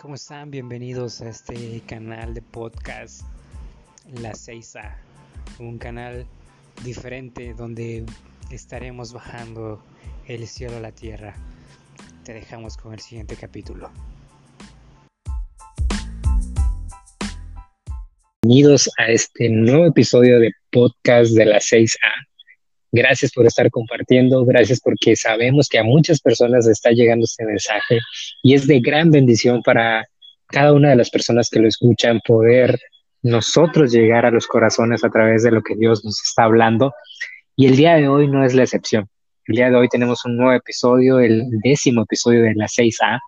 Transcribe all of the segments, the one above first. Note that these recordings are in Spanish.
¿Cómo están? Bienvenidos a este canal de podcast La 6A, un canal diferente donde estaremos bajando el cielo a la tierra. Te dejamos con el siguiente capítulo. Bienvenidos a este nuevo episodio de podcast de la 6A. Gracias por estar compartiendo, gracias porque sabemos que a muchas personas está llegando este mensaje y es de gran bendición para cada una de las personas que lo escuchan poder nosotros llegar a los corazones a través de lo que Dios nos está hablando. Y el día de hoy no es la excepción. El día de hoy tenemos un nuevo episodio, el décimo episodio de la 6A,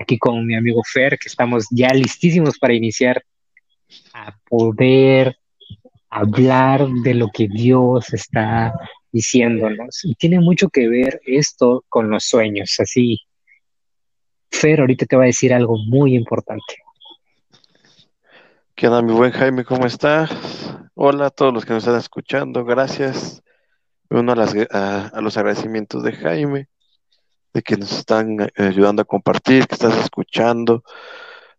aquí con mi amigo Fer, que estamos ya listísimos para iniciar a poder hablar de lo que Dios está diciéndonos. Y tiene mucho que ver esto con los sueños. Así, Fer ahorita te va a decir algo muy importante. ¿Qué onda, mi buen Jaime? ¿Cómo estás? Hola a todos los que nos están escuchando. Gracias. Uno a, a, los agradecimientos de Jaime, de que nos están eh, ayudando a compartir, que estás escuchando.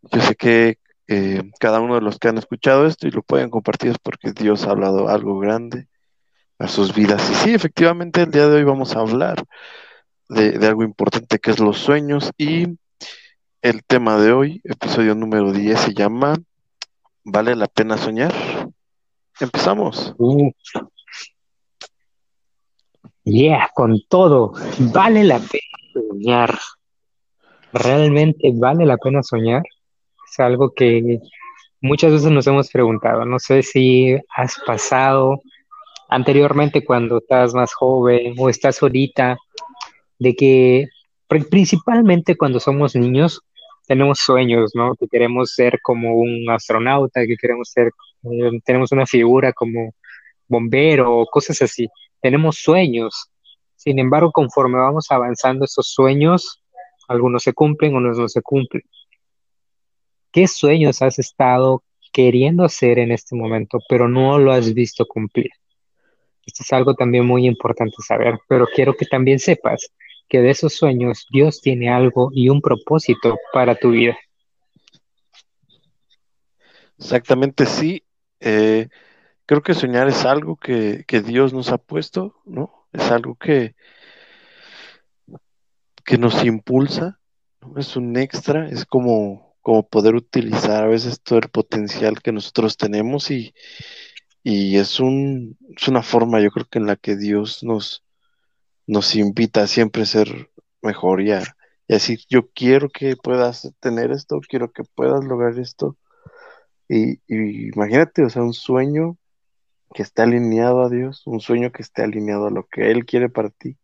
Yo sé que eh, cada uno de los que han escuchado esto y lo pueden compartir es porque Dios ha hablado algo grande a sus vidas. Y sí, efectivamente, el día de hoy vamos a hablar de, algo importante que es los sueños y el tema de hoy, episodio número 10, se llama ¿Vale la pena soñar? Empezamos. Uh. Yeah, con todo. Vale la pena soñar. ¿Realmente vale la pena soñar? Es algo que muchas veces nos hemos preguntado. No sé si has pasado anteriormente cuando estás más joven o estás ahorita, de que principalmente cuando somos niños tenemos sueños, ¿no? Que queremos ser como un astronauta, que queremos ser, eh, tenemos una figura como bombero o cosas así. Tenemos sueños. Sin embargo, conforme vamos avanzando esos sueños, algunos se cumplen, otros no se cumplen. ¿Qué sueños has estado queriendo hacer en este momento, pero no lo has visto cumplir? Esto es algo también muy importante saber, pero quiero que también sepas que de esos sueños Dios tiene algo y un propósito para tu vida. Exactamente, sí. Eh, creo que soñar es algo que, Dios nos ha puesto, ¿no? Es algo que, que nos impulsa, es un extra, es como, como poder utilizar a veces todo el potencial que nosotros tenemos y, y es, un, es una forma, yo creo que en la que Dios nos, nos invita a siempre ser mejor y a, decir, yo quiero que puedas tener esto, quiero que puedas lograr esto. Y, imagínate, o sea, un sueño que esté alineado a Dios, un sueño que esté alineado a lo que Él quiere para ti,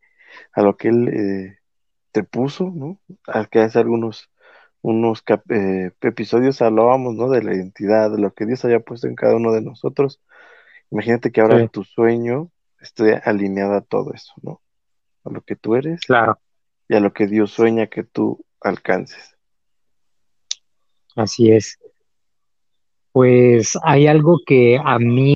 a lo que Él eh, te puso, ¿no? A que hace algunos unos eh, episodios hablábamos, ¿no? De la identidad, de lo que Dios haya puesto en cada uno de nosotros. Imagínate que ahora tu sueño esté alineado a todo eso, ¿no? A lo que tú eres. Claro. Y a lo que Dios sueña que tú alcances. Así es. Pues hay algo que a mí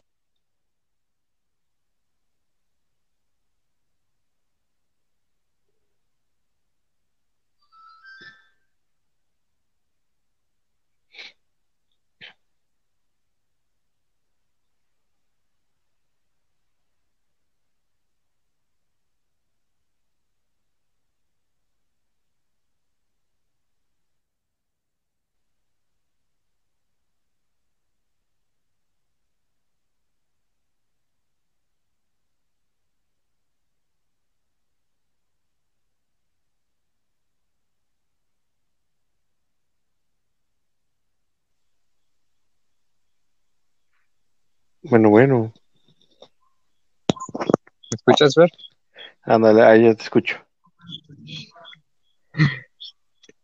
escuchas, ver? Ándale, ahí ya te escucho.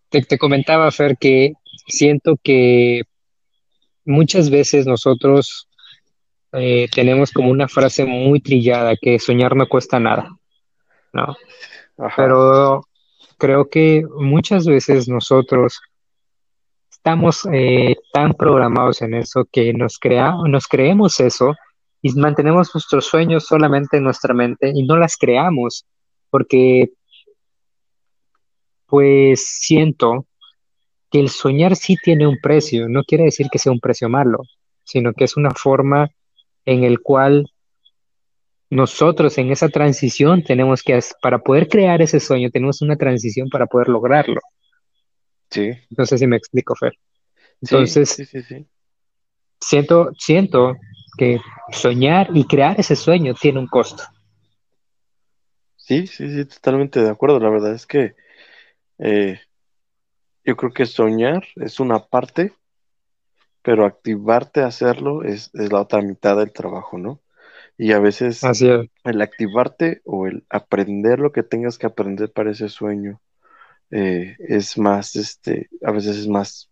Te, comentaba, Fer, que siento que muchas veces nosotros eh, tenemos como una frase muy trillada que soñar no cuesta nada, ¿no? Pero creo que muchas veces nosotros estamos eh, tan programados en eso que nos, crea, nos creemos eso y mantenemos nuestros sueños solamente en nuestra mente y no las creamos porque pues siento que el soñar sí tiene un precio, no quiere decir que sea un precio malo, sino que es una forma en el cual nosotros en esa transición tenemos que, para poder crear ese sueño, tenemos una transición para poder lograrlo. Sí. Entonces, si me explico, Fer. Entonces, sí, sí, sí, siento, siento que soñar y crear ese sueño tiene un costo. Sí, sí, sí, totalmente de acuerdo. La verdad es que eh, yo creo que soñar es una parte, pero activarte a hacerlo es, es la otra mitad del trabajo, ¿no? Y a veces el activarte o el aprender lo que tengas que aprender para ese sueño eh, es más, este, a veces es más,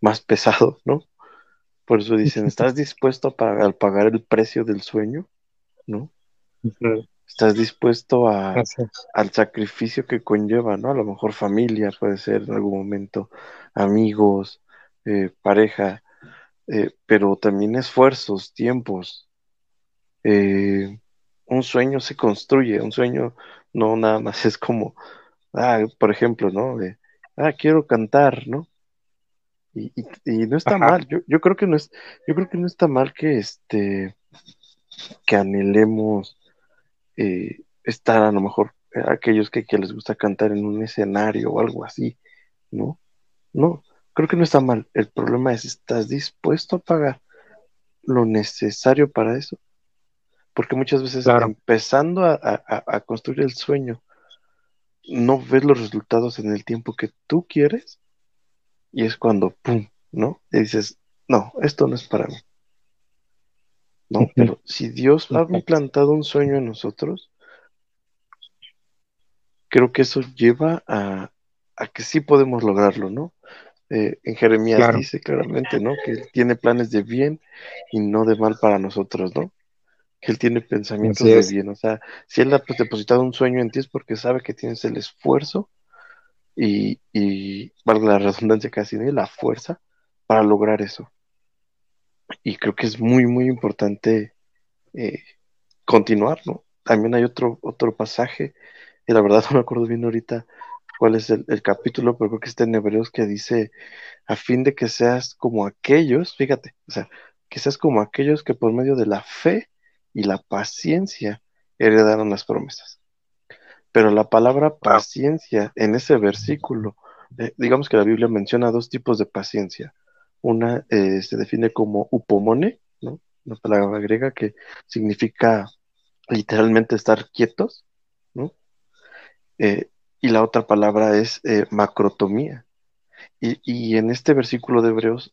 más pesado, ¿no? Por eso dicen, ¿estás dispuesto a pagar, pagar el precio del sueño? ¿No? ¿Estás dispuesto a, al sacrificio que conlleva, ¿no? A lo mejor familia, puede ser en algún momento, amigos, eh, pareja, eh, pero también esfuerzos, tiempos, eh, un sueño se construye, un sueño no nada más es como, ah, por ejemplo, ¿no? De, ah, quiero cantar, ¿no? Y, no está mal, yo, yo, creo que no es, yo creo que no está mal que este, que anhelemos eh, estar a lo mejor eh, aquellos que, que les gusta cantar en un escenario o algo así, ¿no? No, creo que no está mal. El problema es, ¿estás dispuesto a pagar lo necesario para eso? Porque muchas veces empezando a, construir el sueño, no ves los resultados en el tiempo que tú quieres y es cuando, ¡pum!, ¿no? Y dices, no, esto no es para mí. No, pero si Dios ha implantado un sueño en nosotros, creo que eso lleva a, que sí podemos lograrlo, ¿no? Eh, en Jeremías dice claramente, ¿no? Que Él tiene planes de bien y no de mal para nosotros, ¿no? que él tiene pensamientos de bien. O sea, si él ha depositado un sueño en ti es porque sabe que tienes el esfuerzo y, y valga la redundancia casi, ¿no? la fuerza para lograr eso. Y creo que es muy, muy importante eh, continuar, ¿no? También hay otro, otro pasaje, y la verdad no me acuerdo bien ahorita cuál es el, el capítulo, pero creo que está en Hebreos que dice, a fin de que seas como aquellos, fíjate, o sea, que seas como aquellos que por medio de la fe y la paciencia heredaron las promesas. Pero la palabra paciencia en ese versículo, eh, digamos que la Biblia menciona dos tipos de paciencia. Una eh, se define como upomone, ¿no? una palabra griega que significa literalmente estar quietos, ¿no? Eh, y la otra palabra es macrotomía. Y, y, en este versículo de Hebreos,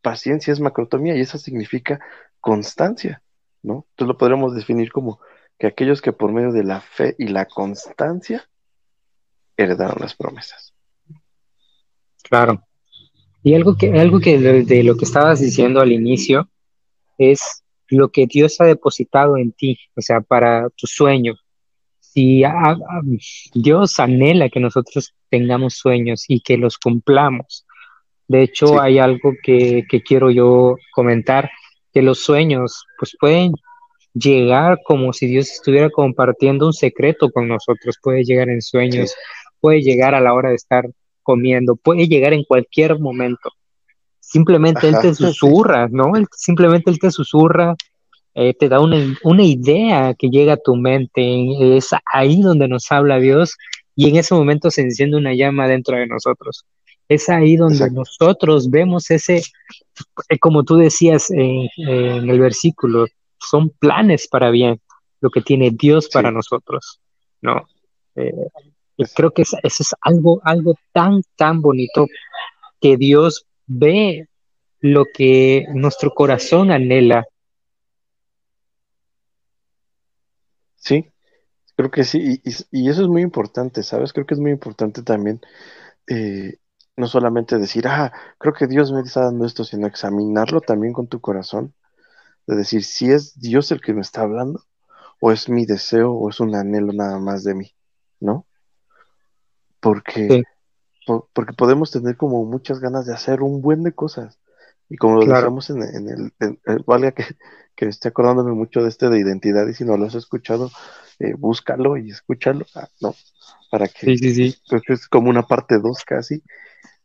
paciencia es macrotomía y esa significa constancia. ¿no? Entonces lo podríamos definir como que aquellos que por medio de la fe y la constancia heredaron las promesas. Claro. Y algo que, algo que de, lo que estabas diciendo al inicio es lo que Dios ha depositado en ti, o sea, para tu sueño. Si Dios anhela que nosotros tengamos sueños y que los cumplamos. De hecho, hay algo que, que quiero yo comentar que los sueños pues pueden llegar como si Dios estuviera compartiendo un secreto con nosotros, puede llegar en sueños, puede llegar a la hora de estar comiendo, puede llegar en cualquier momento. Simplemente Él te susurra, ¿no? simplemente Él te susurra, eh, te da una, una idea que llega a tu mente, es ahí donde nos habla Dios y en ese momento se enciende una llama dentro de nosotros. Es ahí donde nosotros vemos ese, eh, como tú decías en el versículo, son planes para bien, lo que tiene Dios para nosotros, ¿no? Eh, creo que eso es algo, algo tan, tan bonito que Dios ve lo que nuestro corazón anhela. Sí, creo que sí, y, eso es muy importante, ¿sabes? Creo que es muy importante también eh, no solamente decir, ah, creo que Dios me está dando esto, sino examinarlo también con tu corazón, de decir si es Dios el que me está hablando, o es mi deseo, o es un anhelo nada más de mí, ¿no? Porque porque podemos tener como muchas ganas de hacer un buen de cosas. Y como lo decíamos en, el, valga que, que estoy acordándome mucho de este de identidad y si no lo has escuchado, eh, búscalo y escúchalo. Ah, no, para que, sí, sí, sí. creo que es como una parte dos casi,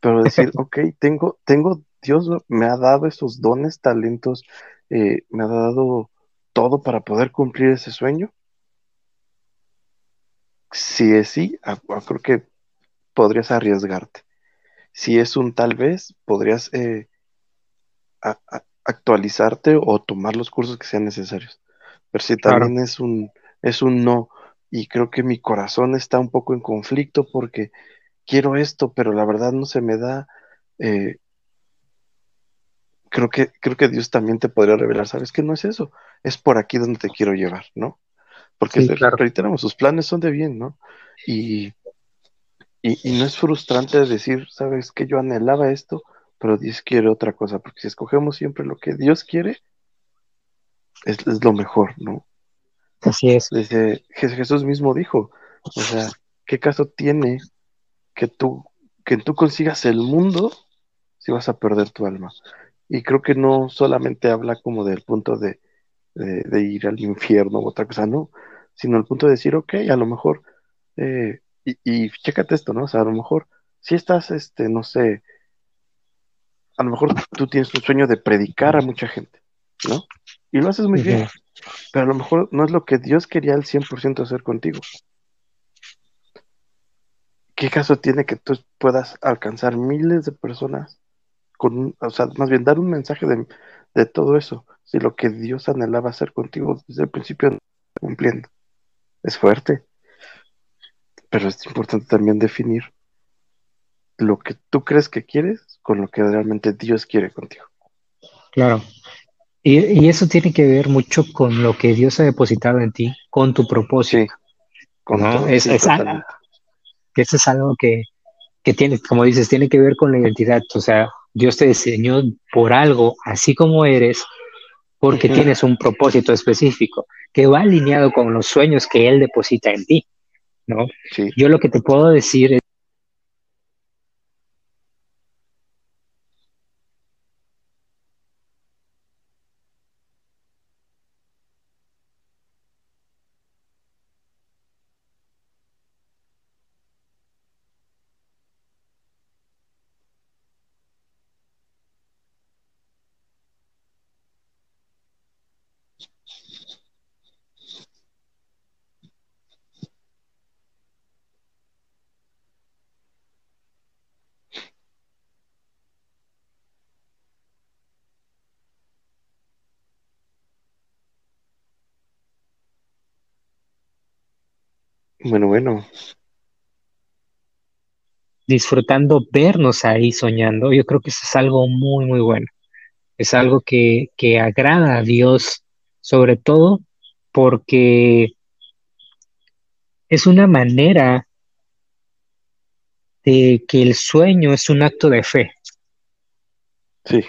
pero decir, ok, tengo, tengo, Dios me ha dado esos dones, talentos, eh, me ha dado todo para poder cumplir ese sueño. Si es sí, ah, ah, creo que podrías arriesgarte. Si es un tal vez, podrías eh, actualizarte o tomar los cursos que sean necesarios. Pero si también es un es un no, y creo que mi corazón está un poco en conflicto porque quiero esto, pero la verdad no se me da. Eh, creo que creo que Dios también te podría revelar, sabes que no es eso, es por aquí donde te quiero llevar, ¿no? Porque sí, claro. reiteramos, sus planes son de bien, ¿no? Y, y, no es frustrante decir, sabes que yo anhelaba esto, pero Dios quiere otra cosa, porque si escogemos siempre lo que Dios quiere, es, es lo mejor, ¿no? Así es. Dice, Jesús mismo dijo, o sea, ¿qué caso tiene que tú, que tú consigas el mundo si vas a perder tu alma? Y creo que no solamente habla como del punto de, de, ir al infierno o otra cosa, no, sino el punto de decir, ok, a lo mejor, eh, y, y chécate esto, ¿no? O sea, a lo mejor, si estás, este, no sé, a lo mejor tú tienes un sueño de predicar a mucha gente, ¿no? Y lo haces muy bien pero a lo mejor no es lo que Dios quería al 100% hacer contigo. ¿Qué caso tiene que tú puedas alcanzar miles de personas con, o sea, más bien dar un mensaje de, todo eso, si lo que Dios anhelaba hacer contigo desde el principio no está cumpliendo? Es fuerte, pero es importante también definir lo que tú crees que quieres con lo que realmente Dios quiere contigo. Claro, y, eso tiene que ver mucho con lo que Dios ha depositado en ti, con tu propósito. ¿no? es, algo, que eso es algo que, que tiene, como dices, tiene que ver con la identidad. O sea, Dios te diseñó por algo, así como eres, porque tienes un propósito específico que va alineado con los sueños que Él deposita en ti. ¿no? Yo lo que te puedo decir es Bueno, bueno. Disfrutando vernos ahí soñando, yo creo que eso es algo muy, muy bueno. Es algo que, que agrada a Dios, sobre todo porque es una manera de que el sueño es un acto de fe. Sí.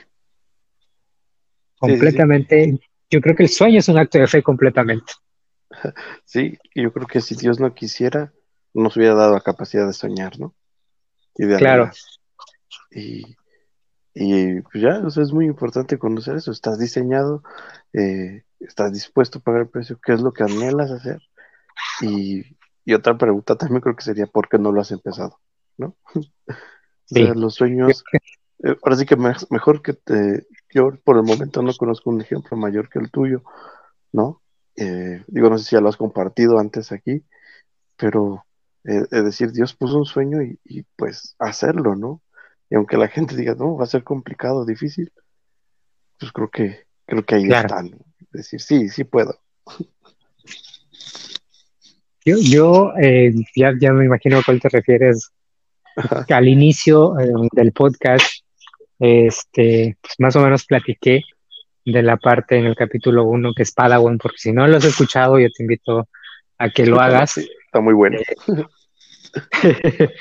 Completamente. Yo creo que el sueño es un acto de fe completamente. Sí, yo creo que si Dios no quisiera, nos hubiera dado la capacidad de soñar, ¿no? Y de claro. Y, y pues ya, o sea, es muy importante conocer eso. Estás diseñado, eh, estás dispuesto a pagar el precio, ¿qué es lo que anhelas hacer? Y, otra pregunta también creo que sería, ¿por qué no lo has empezado? ¿No? los sueños, eh, ahora sí que mejor que te, yo por el momento no conozco un ejemplo mayor que el tuyo, ¿no? Eh, digo, no sé si ya lo has compartido antes aquí, pero eh, es decir, Dios puso un sueño y, pues hacerlo, ¿no? Y aunque la gente diga, no, va a ser complicado, difícil, pues creo que, creo que ahí están. Es decir, sí, sí puedo. Yo, yo eh, ya, ya me imagino a cuál te refieres. Al inicio del podcast, este, pues más o menos platiqué de la parte en el capítulo 1 que es Padawan, porque si no lo has escuchado, yo te invito a que lo hagas. está muy bueno.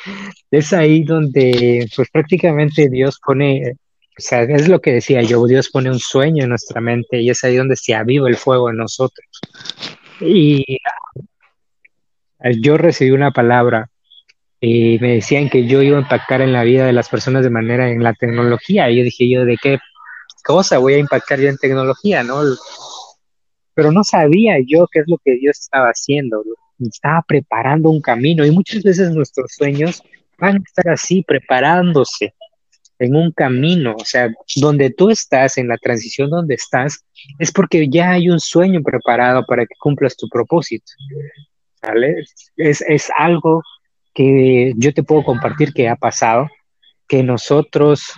es ahí donde, pues prácticamente Dios pone, o sea, es lo que decía yo, Dios pone un sueño en nuestra mente y es ahí donde se aviva el fuego en nosotros. Y yo recibí una palabra y me decían que yo iba a impactar en la vida de las personas de manera en la tecnología. Y yo dije, yo, ¿de qué cosa voy a impactar yo en tecnología? ¿no? Pero no sabía yo qué es lo que Dios estaba haciendo. Estaba preparando un camino y muchas veces nuestros sueños van a estar así, preparándose en un camino, o sea, donde tú estás, en la transición donde estás, es porque ya hay un sueño preparado para que cumplas tu propósito. ¿Vale? Es, es algo que yo te puedo compartir que ha pasado, que nosotros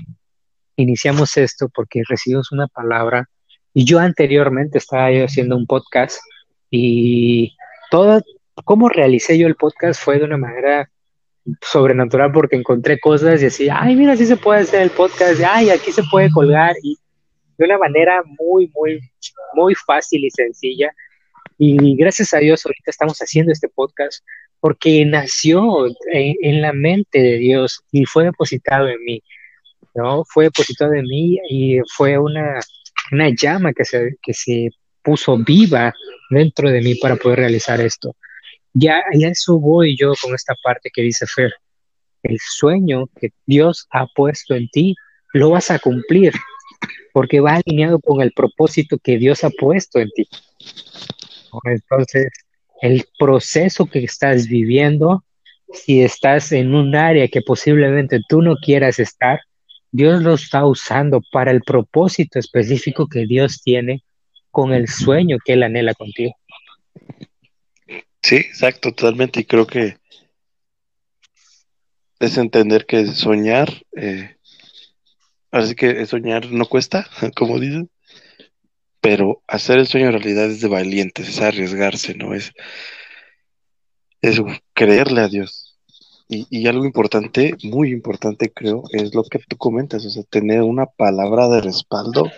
iniciamos esto porque recibimos una palabra y yo anteriormente estaba yo haciendo un podcast y todo, cómo realicé yo el podcast fue de una manera sobrenatural porque encontré cosas y decía, ay, mira, así se puede hacer el podcast, ay, aquí se puede colgar y de una manera muy, muy, muy fácil y sencilla. Y gracias a Dios ahorita estamos haciendo este podcast porque nació en, la mente de Dios y fue depositado en mí, ¿no? Fue depositado en mí y fue una, una llama que se, que se puso viva dentro de mí para poder realizar esto. Ya, ya eso voy yo con esta parte que dice Fer. El sueño que Dios ha puesto en ti, lo vas a cumplir, porque va alineado con el propósito que Dios ha puesto en ti. Entonces, el proceso que estás viviendo, si estás en un área que posiblemente tú no quieras estar, Dios lo está usando para el propósito específico que Dios tiene con el sueño que Él anhela contigo. Sí, exacto, totalmente. Y creo que es entender que soñar, eh, así que soñar no cuesta, como dicen, pero hacer el sueño realidad es de valientes, es arriesgarse, ¿no? Es, es creerle a Dios. Y, y, algo importante, muy importante creo, es lo que tú comentas, o sea, tener una palabra de respaldo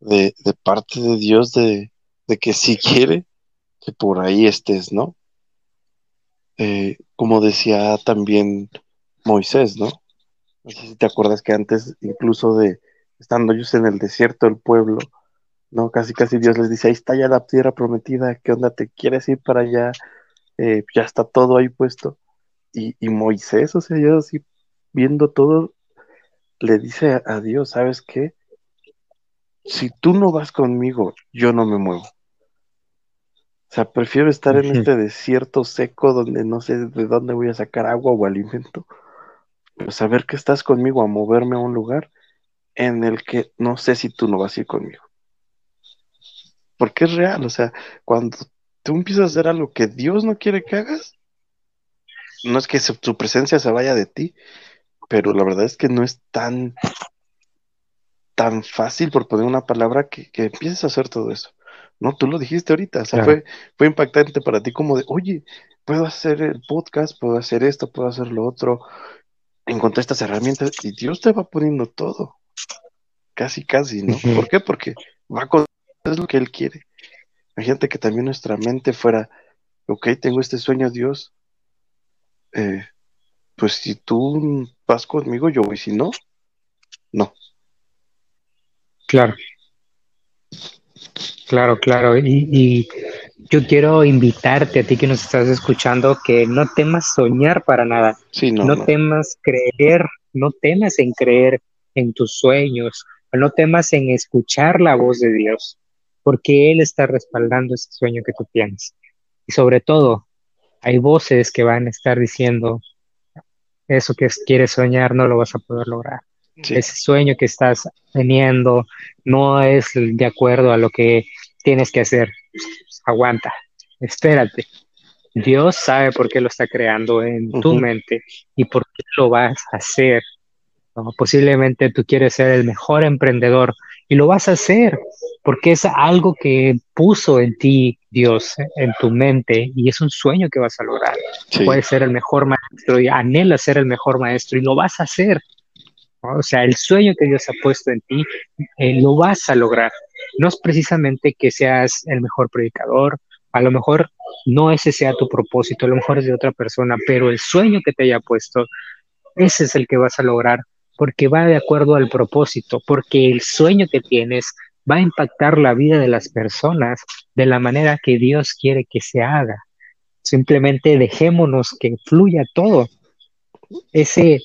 de, de parte de Dios de, de, que si quiere que por ahí estés, ¿no? Eh, como decía también Moisés, ¿no? No sé si te acuerdas que antes, incluso de estando ellos en el desierto, el pueblo, ¿no? Casi, casi Dios les dice, ahí está ya la tierra prometida, ¿qué onda? ¿Te quieres ir para allá? Eh, ya está todo ahí puesto. Y, y, Moisés, o sea, yo así viendo todo, le dice a, Dios, ¿sabes qué? Si tú no vas conmigo, yo no me muevo. O sea, prefiero estar en este desierto seco donde no sé de dónde voy a sacar agua o alimento, pero saber que estás conmigo a moverme a un lugar en el que no sé si tú no vas a ir conmigo porque es real, o sea, cuando tú empiezas a hacer algo que Dios no quiere que hagas, no es que su, presencia se vaya de ti, pero la verdad es que no es tan, tan fácil, por poner una palabra, que, que empieces a hacer todo eso. No, tú lo dijiste ahorita, o sea, fue, fue impactante para ti como de, oye, puedo hacer el podcast, puedo hacer esto, puedo hacer lo otro, encontré estas herramientas y Dios te va poniendo todo, casi, casi, ¿no? ¿Por qué? Porque va con es lo que Él quiere. Imagínate que también nuestra mente fuera, ok, tengo este sueño, Dios, eh, pues si tú vas conmigo, yo voy, si no, no. Claro. Claro, claro. Y, yo quiero invitarte a ti que nos estás escuchando que no temas soñar para nada. Sí, no, no temas creer, no temas en creer en tus sueños, no temas en escuchar la voz de Dios porque Él está respaldando ese sueño que tú tienes. Y sobre todo, hay voces que van a estar diciendo, eso que quieres soñar no lo vas a poder lograr. Ese sueño que estás teniendo no es de acuerdo a lo que tienes que hacer. Aguanta, espérate. Dios sabe por qué lo está creando en tu mente y por qué lo vas a hacer. Posiblemente tú quieres ser el mejor emprendedor y lo vas a hacer porque es algo que puso en ti Dios, en tu mente, y es un sueño que vas a lograr. Puedes ser el mejor maestro y anhela ser el mejor maestro y lo vas a hacer. O sea, el sueño que Dios ha puesto en ti, eh, lo vas a lograr. No es precisamente que seas el mejor predicador, a lo mejor no ese sea tu propósito, a lo mejor es de otra persona, pero el sueño que te haya puesto, ese es el que vas a lograr, porque va de acuerdo al propósito, porque el sueño que tienes va a impactar la vida de las personas de la manera que Dios quiere que se haga. Simplemente dejémonos que fluya todo. ese,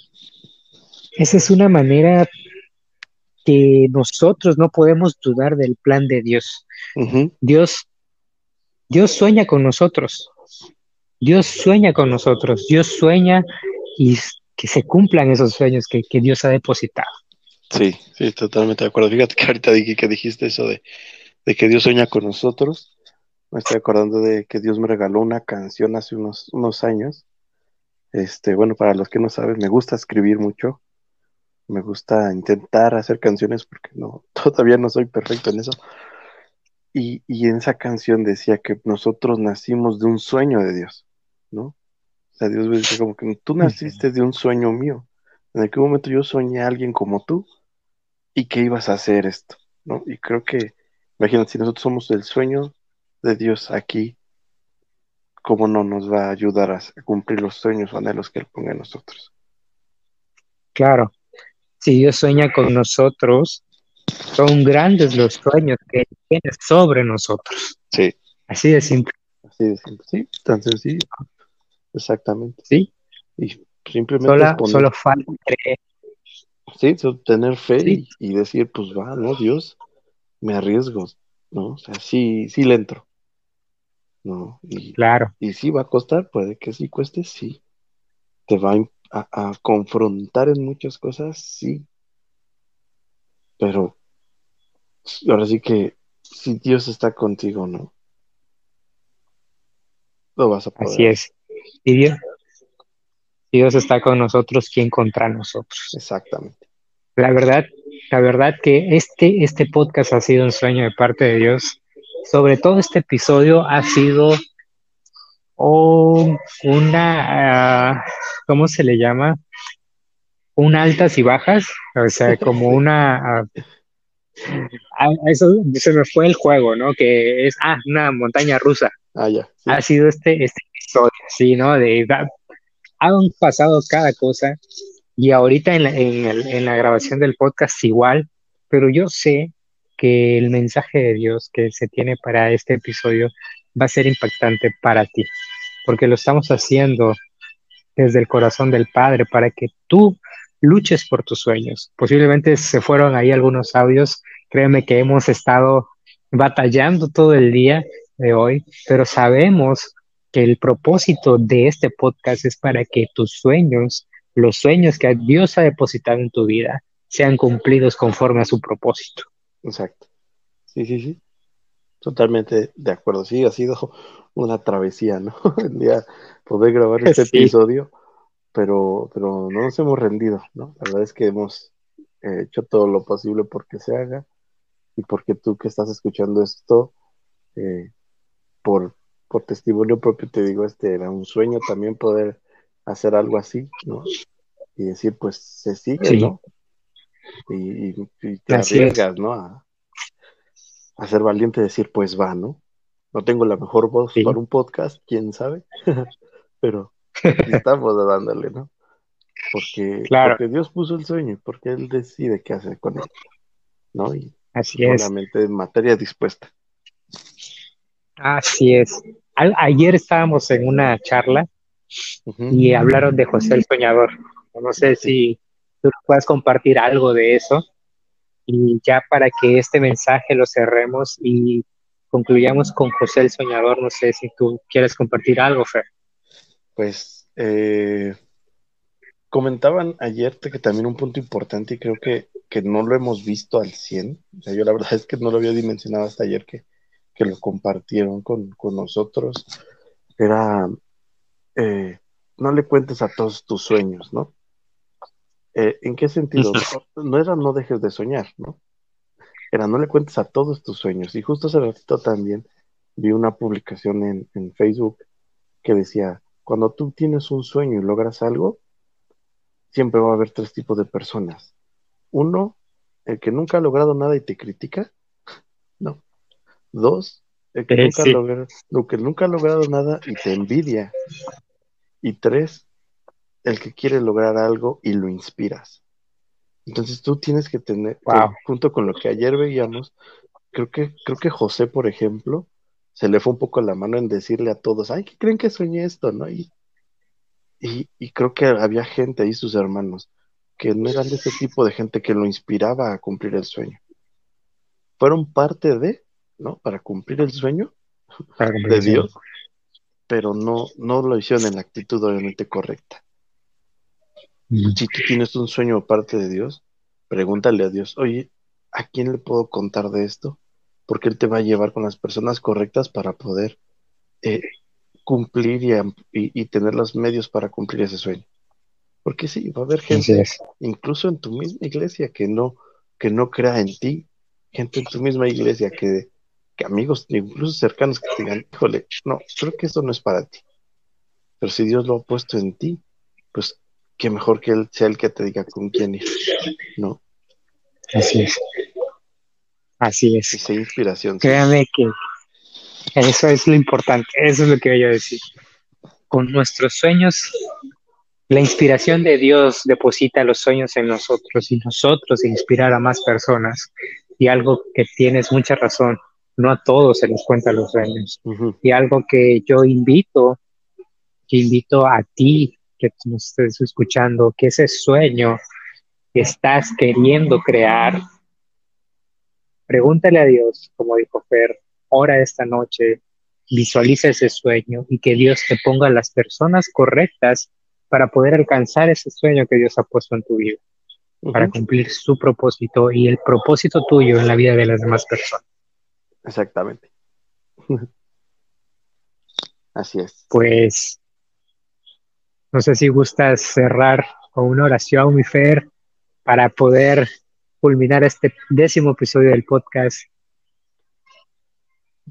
esa es una manera que nosotros no podemos dudar del plan de Dios. Dios, Dios sueña con nosotros. Dios sueña con nosotros. Dios sueña y que se cumplan esos sueños que, Dios ha depositado. Sí, sí, totalmente de acuerdo. Fíjate que ahorita que dijiste eso de, de que Dios sueña con nosotros. Me estoy acordando de que Dios me regaló una canción hace unos, unos años. Este, bueno, para los que no saben, me gusta escribir mucho me gusta intentar hacer canciones porque no, todavía no soy perfecto en eso. Y, en esa canción decía que nosotros nacimos de un sueño de Dios, ¿no? O sea, Dios me dice como que tú naciste de un sueño mío. En aquel momento yo soñé a alguien como tú y que ibas a hacer esto, ¿no? Y creo que, imagínate, si nosotros somos el sueño de Dios aquí, ¿cómo no nos va a ayudar a cumplir los sueños o anhelos que Él ponga en nosotros? Claro, si Dios sueña con nosotros, son grandes los sueños que tiene sobre nosotros. Sí. Así de simple. Así de simple, sí, tan sencillo. Exactamente. Sí. Y simplemente solo, falta creer. Sí, tener fe y, decir, pues va, ¿no? Dios, me arriesgo, ¿no? O sea, sí, sí le entro. ¿No? Y, claro. Y sí va a costar, puede que sí cueste, sí. Te va a a, confrontar en muchas cosas, sí. Pero ahora sí que si Dios está contigo, ¿no? Lo vas a poder. Así es. Y Dios, Dios está con nosotros, ¿quién contra nosotros? Exactamente. La verdad, la verdad que este, este podcast ha sido un sueño de parte de Dios. Sobre todo este episodio ha sido o una, ah, ¿cómo se le llama? Un altas y bajas, o sea, como una... Ah, eso se me fue el juego, ¿no? Que es, ah, una montaña rusa. Ah, ya. Ha sido este, este episodio, sí, ¿no? De, han pasado cada cosa y ahorita en la, en, el, en la grabación del podcast igual, pero yo sé que el mensaje de Dios que se tiene para este episodio va a ser impactante para ti, porque lo estamos haciendo desde el corazón del Padre para que tú luches por tus sueños. Posiblemente se fueron ahí algunos audios, créeme que hemos estado batallando todo el día de hoy, pero sabemos que el propósito de este podcast es para que tus sueños, los sueños que Dios ha depositado en tu vida, sean cumplidos conforme a su propósito. Exacto. Sí, sí, sí. Totalmente de acuerdo. Sí, ha sido una travesía, ¿no? El día poder grabar este episodio, pero, pero no nos hemos rendido, ¿no? La verdad es que hemos eh, hecho todo lo posible porque se haga y porque tú que estás escuchando esto, eh, por, por testimonio propio te digo, este era un sueño también poder hacer algo así, ¿no? Y decir, pues se sigue, ¿no? Y, te arriesgas, ¿no? a ser valiente y decir, pues va, ¿no? No tengo la mejor voz para un podcast, quién sabe, pero estamos dándole, ¿no? Porque, porque Dios puso el sueño, porque Él decide qué hacer con él, ¿no? Y Así solamente en materia dispuesta. Así es. Ayer estábamos en una charla y hablaron de José el Soñador. No sé si tú puedes compartir algo de eso. Y ya para que este mensaje lo cerremos y concluyamos con José el Soñador, no sé si tú quieres compartir algo, Fer. Pues eh, comentaban ayer que también un punto importante y creo que, que, no lo hemos visto al 100. O sea, yo la verdad es que no lo había dimensionado hasta ayer que, que lo compartieron con, con nosotros. Era, eh, no le cuentes a todos tus sueños, ¿no? Eh, ¿En qué sentido? No era no dejes de soñar, ¿no? Era no le cuentes a todos tus sueños. Y justo hace ratito también vi una publicación en, en Facebook que decía, cuando tú tienes un sueño y logras algo, siempre va a haber tres tipos de personas. Uno, el que nunca ha logrado nada y te critica. Dos, el que, nunca, ha que nunca ha logrado nada y te envidia. Y tres, el que quiere lograr algo y lo inspiras. Entonces tú tienes que tener, junto con lo que ayer veíamos, creo que, creo que José, por ejemplo, se le fue un poco la mano en decirle a todos, ay, ¿qué creen que soñé esto? ¿No? Y, Y, y creo que había gente ahí, sus hermanos, que no eran de ese tipo de gente que lo inspiraba a cumplir el sueño. Fueron parte de, ¿no? Para cumplir el sueño Para cumplir de el sueño. Dios, pero no, no lo hicieron en la actitud obviamente correcta. Mm, Si tú tienes un sueño aparte de Dios, pregúntale a Dios, oye, ¿a quién le puedo contar de esto? Porque Él te va a llevar con las personas correctas para poder eh, cumplir y, y- y tener los medios para cumplir ese sueño. Porque sí, va a haber gente, incluso en tu misma iglesia, que no, que no crea en ti, gente en tu misma iglesia que, que amigos, incluso cercanos que te digan, híjole, no, creo que eso no es para ti. Pero si Dios lo ha puesto en ti, pues qué mejor que Él sea el que te diga con quién ir, ¿no? Así es. Así Y es. sea inspiración. Créame que eso es lo importante. Eso es lo que yo decir. Con nuestros sueños, la inspiración de Dios deposita los sueños en nosotros y nosotros inspirar a más personas. Y algo que tienes mucha razón, no a todos se les cuentan los sueños. Y algo que yo invito, que invito a ti que nos estés escuchando, que ese sueño que estás queriendo crear, pregúntale a Dios, como dijo Fer, ora esta noche, visualiza ese sueño y que Dios te ponga las personas correctas para poder alcanzar ese sueño que Dios ha puesto en tu vida, para cumplir su propósito y el propósito tuyo en la vida de las demás personas. Exactamente. Así es. Pues, no sé si gustas cerrar con una oración, mi Fer, para poder culminar este décimo episodio del podcast.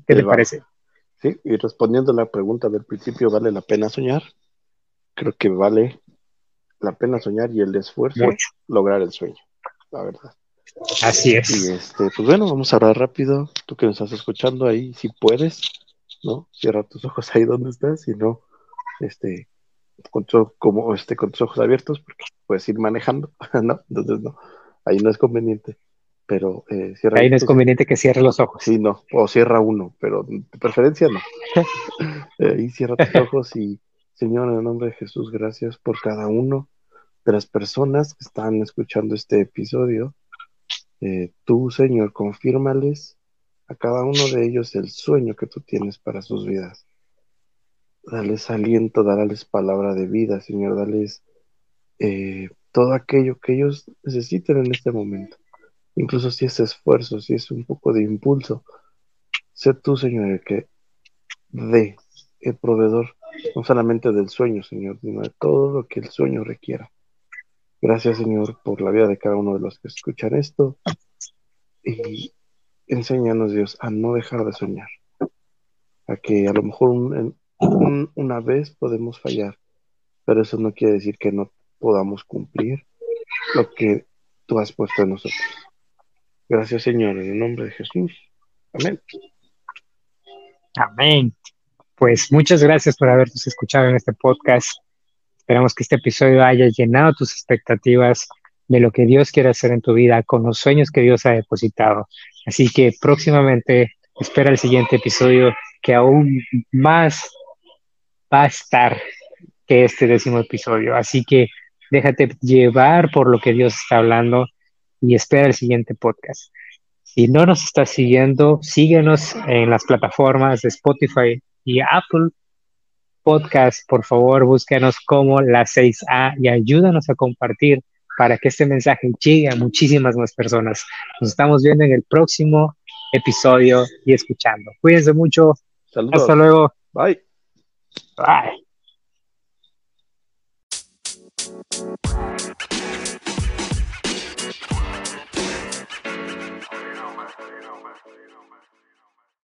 ¿Qué te va. parece? Sí, y respondiendo a la pregunta del principio, ¿vale la pena soñar? Creo que vale la pena soñar y el esfuerzo Mucho. lograr el sueño, la verdad. Así Y es. este, pues bueno, vamos a hablar rápido. Tú que nos estás escuchando ahí, si puedes, ¿no? Cierra tus ojos ahí donde estás, si no, este, con, tu- como, este, con tus ojos abiertos, porque puedes ir manejando, ¿no? Entonces, no, ahí no es conveniente, pero eh, cierra Ahí no es tus- conveniente que cierre los ojos. Sí, no, o cierra uno, pero de preferencia no. Eh, y cierra tus ojos y, Señor, en el nombre de Jesús, gracias por cada uno de las personas que están escuchando este episodio. Eh, tú, Señor, confírmales a cada uno de ellos el sueño que tú tienes para sus vidas. Dales aliento, dales palabra de vida, Señor, dales eh, todo aquello que ellos necesiten en este momento. Incluso si es esfuerzo, si es un poco de impulso, sé tú, Señor, el que dé el proveedor, no solamente del sueño, Señor, sino de todo lo que el sueño requiera. Gracias, Señor, por la vida de cada uno de los que escuchan esto. Y enséñanos, Dios, a no dejar de soñar. A que a lo mejor una vez podemos fallar, pero eso no quiere decir que no podamos cumplir lo que tú has puesto en nosotros. Gracias, Señor, en el nombre de Jesús. Amén. Amén. Pues muchas gracias por habernos escuchado en este podcast. Esperamos que este episodio haya llenado tus expectativas de lo que Dios quiere hacer en tu vida con los sueños que Dios ha depositado. Así que próximamente espera el siguiente episodio que aún más va a estar que este décimo episodio. Así que déjate llevar por lo que Dios está hablando y espera el siguiente podcast. Si no nos estás siguiendo, síguenos en las plataformas de Spotify y Apple Podcast. Por favor, búscanos como la 6A y ayúdanos a compartir para que este mensaje llegue a muchísimas más personas. Nos estamos viendo en el próximo episodio y escuchando. Cuídense mucho. Saludos. Hasta luego. Bye. Bye.